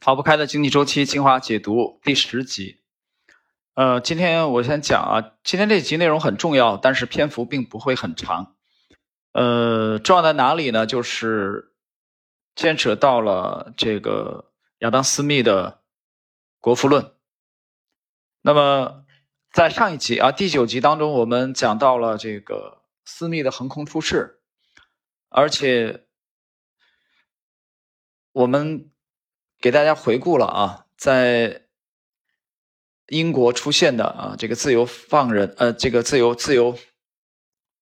逃不开的经济周期精华解读第十集。呃，今天我先讲啊，今天这集内容很重要，但是篇幅并不会很长。呃，重要在哪里呢？就是牵扯到了这个亚当·斯密的《国富论》。那么在上一集啊，第九集当中，我们讲到了这个斯密的横空出世，而且我们。给大家回顾了啊，在英国出现的啊这个自由放任呃这个自由自由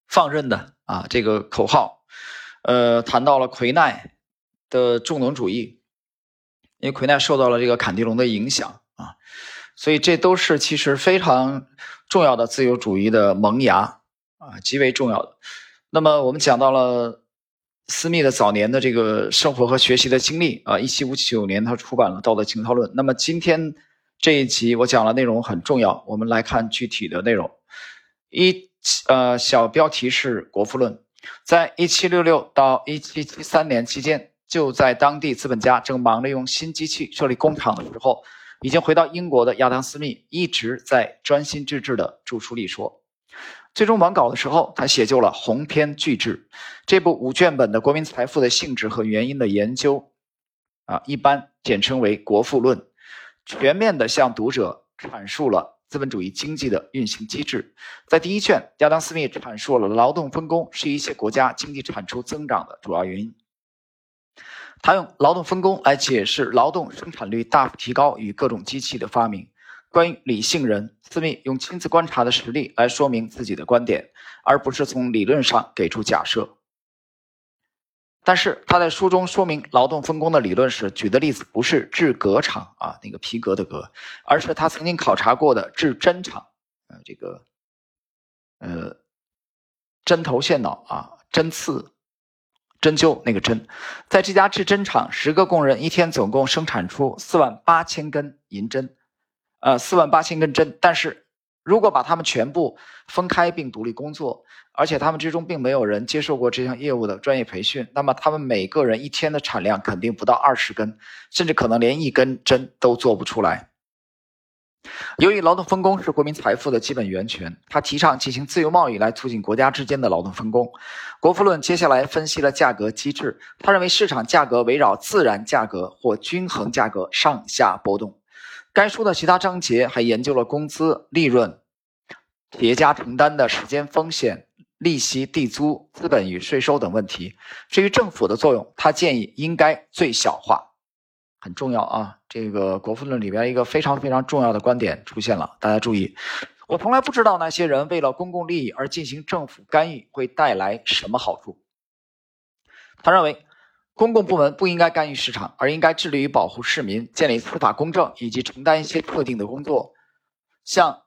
放任的啊这个口号，呃谈到了魁奈的重农主义，因为魁奈受到了这个坎迪龙的影响啊，所以这都是其实非常重要的自由主义的萌芽啊，极为重要的。那么我们讲到了。斯密的早年的这个生活和学习的经历啊，一七五九年他出版了《道德情操论》。那么今天这一集我讲的内容很重要，我们来看具体的内容。一呃，小标题是《国富论》。在一七六六到一七七三年期间，就在当地资本家正忙着用新机器设立工厂的时候，已经回到英国的亚当·斯密一直在专心致志地著书立说。最终完稿的时候，他写就了鸿篇巨制这部五卷本的国民财富的性质和原因的研究，啊，一般简称为《国富论》，全面的向读者阐述了资本主义经济的运行机制。在第一卷，亚当·斯密阐述了劳动分工是一些国家经济产出增长的主要原因。他用劳动分工来解释劳动生产率大幅提高与各种机器的发明。关于理性人，斯密用亲自观察的实例来说明自己的观点，而不是从理论上给出假设。但是他在书中说明劳动分工的理论时，举的例子不是制革厂啊，那个皮革的革，而是他曾经考察过的制针厂，呃，这个，呃，针头线脑啊，针刺、针灸那个针，在这家制针厂，十个工人一天总共生产出四万八千根银针。呃，四万八千根针，但是如果把他们全部分开并独立工作，而且他们之中并没有人接受过这项业务的专业培训，那么他们每个人一天的产量肯定不到二十根，甚至可能连一根针都做不出来。由于劳动分工是国民财富的基本源泉，他提倡进行自由贸易来促进国家之间的劳动分工。国富论接下来分析了价格机制，他认为市场价格围绕自然价格或均衡价格上下波动。该书的其他章节还研究了工资、利润、企业家承担的时间风险、利息、地租、资本与税收等问题。至于政府的作用，他建议应该最小化，很重要啊！这个《国富论》里边一个非常非常重要的观点出现了，大家注意。我从来不知道那些人为了公共利益而进行政府干预会带来什么好处。他认为。公共部门不应该干预市场，而应该致力于保护市民、建立司法公正以及承担一些特定的工作，像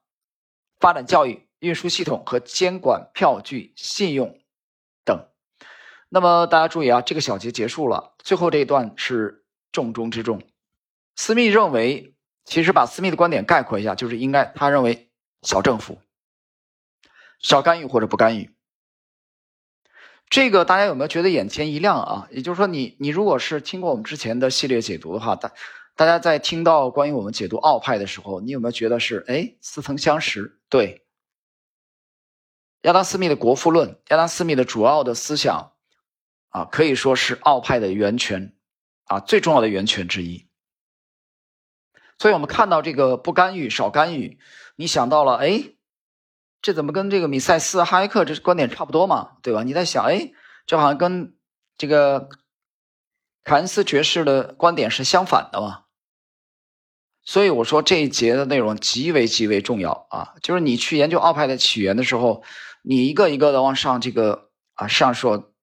发展教育、运输系统和监管票据、信用等。那么大家注意啊，这个小节结束了，最后这一段是重中之重。斯密认为，其实把斯密的观点概括一下，就是应该他认为小政府少干预或者不干预。这个大家有没有觉得眼前一亮啊？也就是说，你你如果是听过我们之前的系列解读的话，大大家在听到关于我们解读奥派的时候，你有没有觉得是哎似曾相识？对，亚当斯密的《国富论》，亚当斯密的主要的思想啊，可以说是奥派的源泉啊，最重要的源泉之一。所以我们看到这个不干预、少干预，你想到了哎。这怎么跟这个米塞斯、哈耶克这观点差不多嘛？对吧？你在想，哎，这好像跟这个凯恩斯爵士的观点是相反的嘛？所以我说这一节的内容极为极为重要啊！就是你去研究奥派的起源的时候，你一个一个的往上这个啊上说，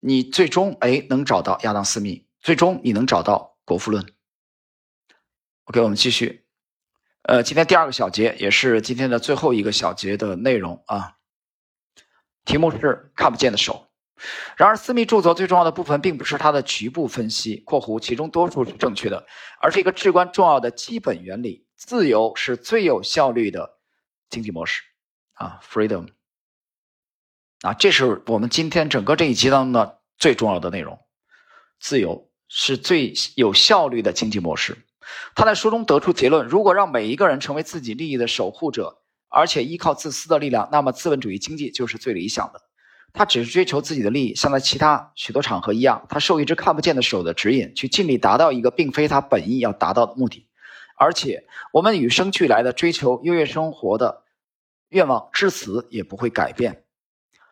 你最终哎能找到亚当斯密，最终你能找到国富论。OK，我们继续。呃，今天第二个小节也是今天的最后一个小节的内容啊，题目是看不见的手。然而，私密著作最重要的部分并不是它的局部分析（括弧其中多数是正确的），而是一个至关重要的基本原理：自由是最有效率的经济模式啊，freedom。啊，这是我们今天整个这一集当中的最重要的内容：自由是最有效率的经济模式。他在书中得出结论：如果让每一个人成为自己利益的守护者，而且依靠自私的力量，那么资本主义经济就是最理想的。他只是追求自己的利益，像在其他许多场合一样，他受一只看不见的手的指引，去尽力达到一个并非他本意要达到的目的。而且，我们与生俱来的追求优越生活的愿望，至此也不会改变。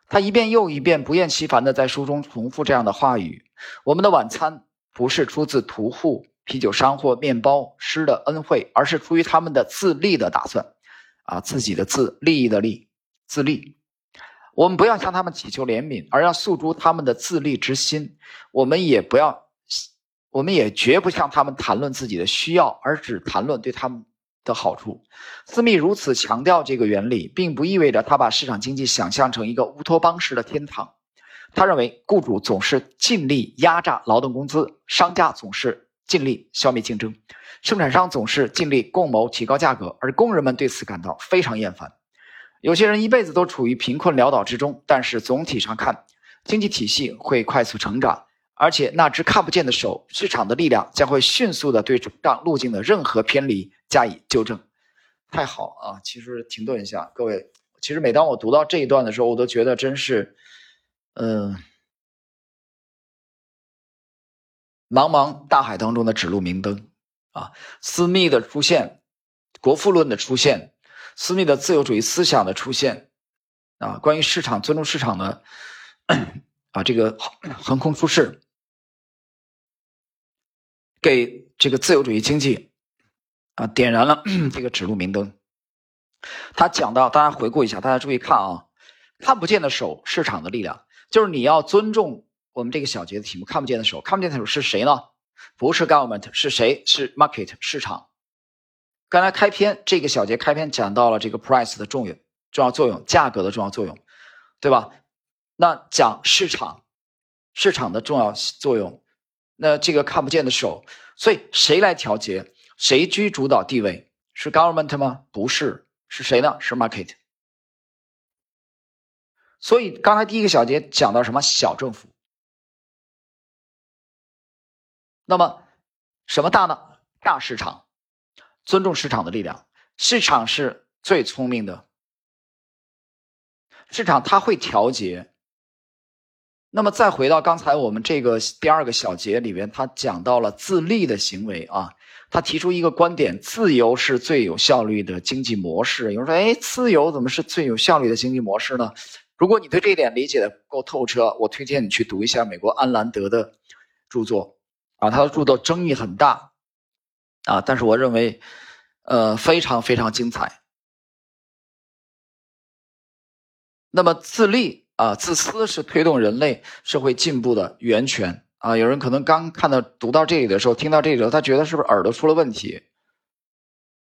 他一遍又一遍、不厌其烦地在书中重复这样的话语：我们的晚餐不是出自屠户、啤酒商或面包师的恩惠，而是出于他们的自利的打算。啊，自己的自利益的利，自利。我们不要向他们祈求怜悯，而要诉诸他们的自利之心。我们也不要，我们也绝不向他们谈论自己的需要，而只谈论对他们的好处。斯密如此强调这个原理，并不意味着他把市场经济想象成一个乌托邦式的天堂。他认为，雇主总是尽力压榨劳动工资，商家总是尽力消灭竞争。生产商总是尽力共谋提高价格，而工人们对此感到非常厌烦。有些人一辈子都处于贫困潦倒之中，但是总体上看，经济体系会快速成长，而且那只看不见的手——市场的力量，将会迅速的对成长路径的任何偏离加以纠正。太好啊！其实停顿一下，各位，其实每当我读到这一段的时候，我都觉得真是，嗯，茫茫大海当中的指路明灯。啊，私密的出现，国富论的出现，私密的自由主义思想的出现，啊，关于市场尊重市场的，啊，这个横空出世，给这个自由主义经济啊点燃了 这个指路明灯。他讲到，大家回顾一下，大家注意看啊，看不见的手，市场的力量，就是你要尊重我们这个小节的题目，看不见的手，看不见的手是谁呢？不是 government 是谁？是 market 市场。刚才开篇这个小节开篇讲到了这个 price 的重要重要作用，价格的重要作用，对吧？那讲市场，市场的重要作用，那这个看不见的手，所以谁来调节？谁居主导地位？是 government 吗？不是，是谁呢？是 market。所以刚才第一个小节讲到什么？小政府。那么，什么大呢？大市场，尊重市场的力量。市场是最聪明的，市场它会调节。那么，再回到刚才我们这个第二个小节里边，他讲到了自利的行为啊。他提出一个观点：自由是最有效率的经济模式。有人说：“哎，自由怎么是最有效率的经济模式呢？”如果你对这一点理解的够透彻，我推荐你去读一下美国安兰德的著作。啊，他的著作争议很大，啊，但是我认为，呃，非常非常精彩。那么，自利啊，自私是推动人类社会进步的源泉啊。有人可能刚看到读到这里的时候，听到这里的时候，他觉得是不是耳朵出了问题？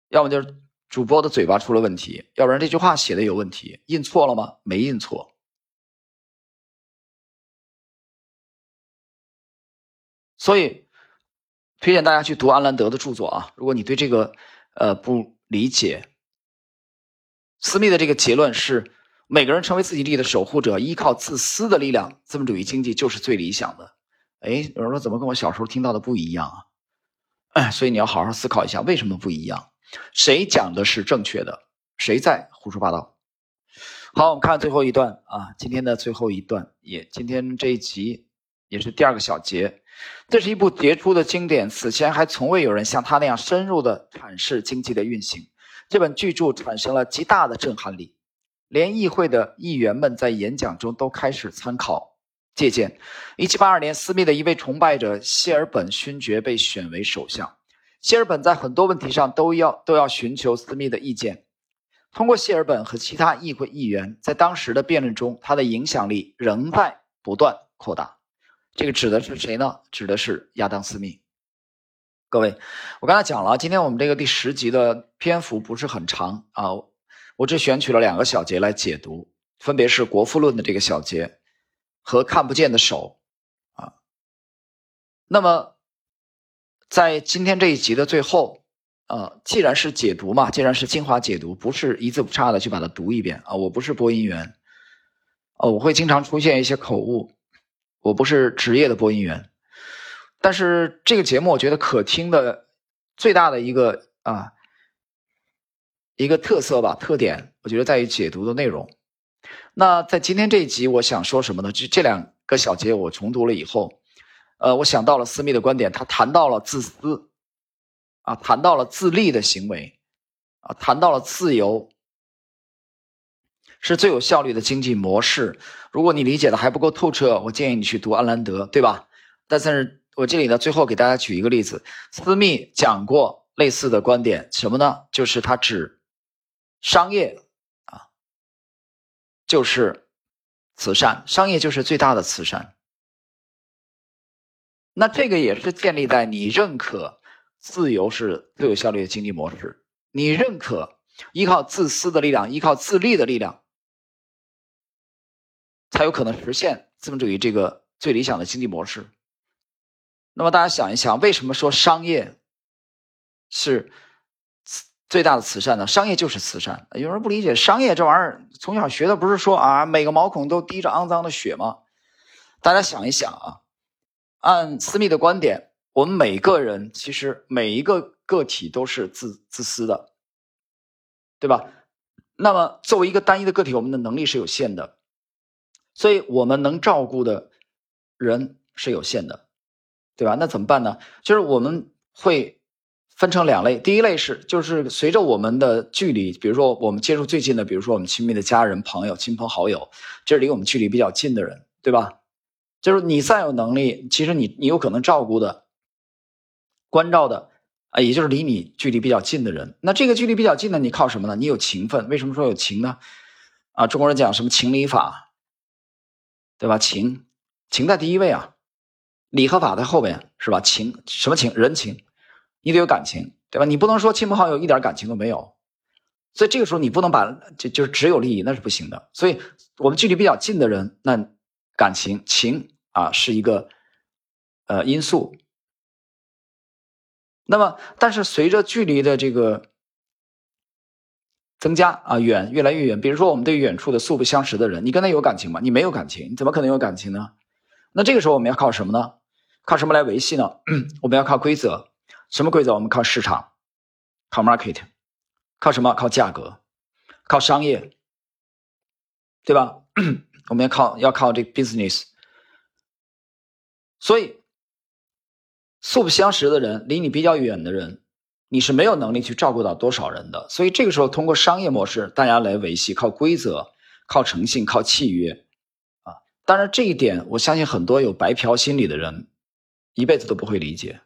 要么就是主播的嘴巴出了问题，要不然这句话写的有问题，印错了吗？没印错。所以，推荐大家去读安兰德的著作啊！如果你对这个呃不理解，斯密的这个结论是：每个人成为自己利益的守护者，依靠自私的力量，资本主义经济就是最理想的。哎，有人说怎么跟我小时候听到的不一样啊？哎，所以你要好好思考一下，为什么不一样？谁讲的是正确的？谁在胡说八道？好，我们看最后一段啊，今天的最后一段，也今天这一集也是第二个小节。这是一部杰出的经典，此前还从未有人像他那样深入的阐释经济的运行。这本巨著产生了极大的震撼力，连议会的议员们在演讲中都开始参考借鉴。1782年，斯密的一位崇拜者谢尔本勋爵被选为首相。谢尔本在很多问题上都要都要寻求斯密的意见。通过谢尔本和其他议会议员在当时的辩论中，他的影响力仍在不断扩大。这个指的是谁呢？指的是亚当·斯密。各位，我刚才讲了，今天我们这个第十集的篇幅不是很长啊，我只选取了两个小节来解读，分别是《国富论》的这个小节和《看不见的手》啊。那么，在今天这一集的最后，呃，既然是解读嘛，既然是精华解读，不是一字不差的去把它读一遍啊。我不是播音员，哦，我会经常出现一些口误。我不是职业的播音员，但是这个节目我觉得可听的最大的一个啊一个特色吧，特点，我觉得在于解读的内容。那在今天这一集，我想说什么呢？就这两个小节我重读了以后，呃，我想到了私密的观点，他谈到了自私，啊，谈到了自利的行为，啊，谈到了自由。是最有效率的经济模式。如果你理解的还不够透彻，我建议你去读安兰德，对吧？但是我这里呢，最后给大家举一个例子，斯密讲过类似的观点，什么呢？就是他指商业啊，就是慈善，商业就是最大的慈善。那这个也是建立在你认可自由是最有效率的经济模式，你认可依靠自私的力量，依靠自利的力量。才有可能实现资本主义这个最理想的经济模式。那么大家想一想，为什么说商业是最大的慈善呢？商业就是慈善。有人不理解，商业这玩意儿从小学的不是说啊，每个毛孔都滴着肮脏的血吗？大家想一想啊，按私密的观点，我们每个人其实每一个个体都是自自私的，对吧？那么作为一个单一的个体，我们的能力是有限的。所以我们能照顾的人是有限的，对吧？那怎么办呢？就是我们会分成两类，第一类是就是随着我们的距离，比如说我们接触最近的，比如说我们亲密的家人、朋友、亲朋好友，这是离我们距离比较近的人，对吧？就是你再有能力，其实你你有可能照顾的、关照的啊，也就是离你距离比较近的人。那这个距离比较近的，你靠什么呢？你有情分。为什么说有情呢？啊，中国人讲什么情理法？对吧？情，情在第一位啊，理和法在后边，是吧？情什么情？人情，你得有感情，对吧？你不能说亲朋好友一点感情都没有，所以这个时候你不能把就就是只有利益，那是不行的。所以我们距离比较近的人，那感情情啊是一个呃因素。那么，但是随着距离的这个。增加啊，远越来越远。比如说，我们对远处的素不相识的人，你跟他有感情吗？你没有感情，你怎么可能有感情呢？那这个时候我们要靠什么呢？靠什么来维系呢？我们要靠规则。什么规则？我们靠市场，靠 market，靠什么？靠价格，靠商业，对吧？我们要靠要靠这个 business。所以，素不相识的人，离你比较远的人。你是没有能力去照顾到多少人的，所以这个时候通过商业模式，大家来维系，靠规则、靠诚信、靠契约，啊，当然这一点，我相信很多有白嫖心理的人，一辈子都不会理解。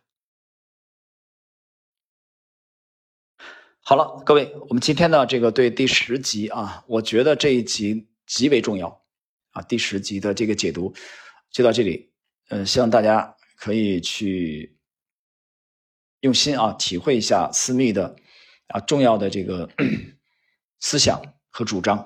好了，各位，我们今天呢，这个对第十集啊，我觉得这一集极为重要，啊，第十集的这个解读就到这里，嗯，希望大家可以去。用心啊，体会一下私密的啊重要的这个 思想和主张。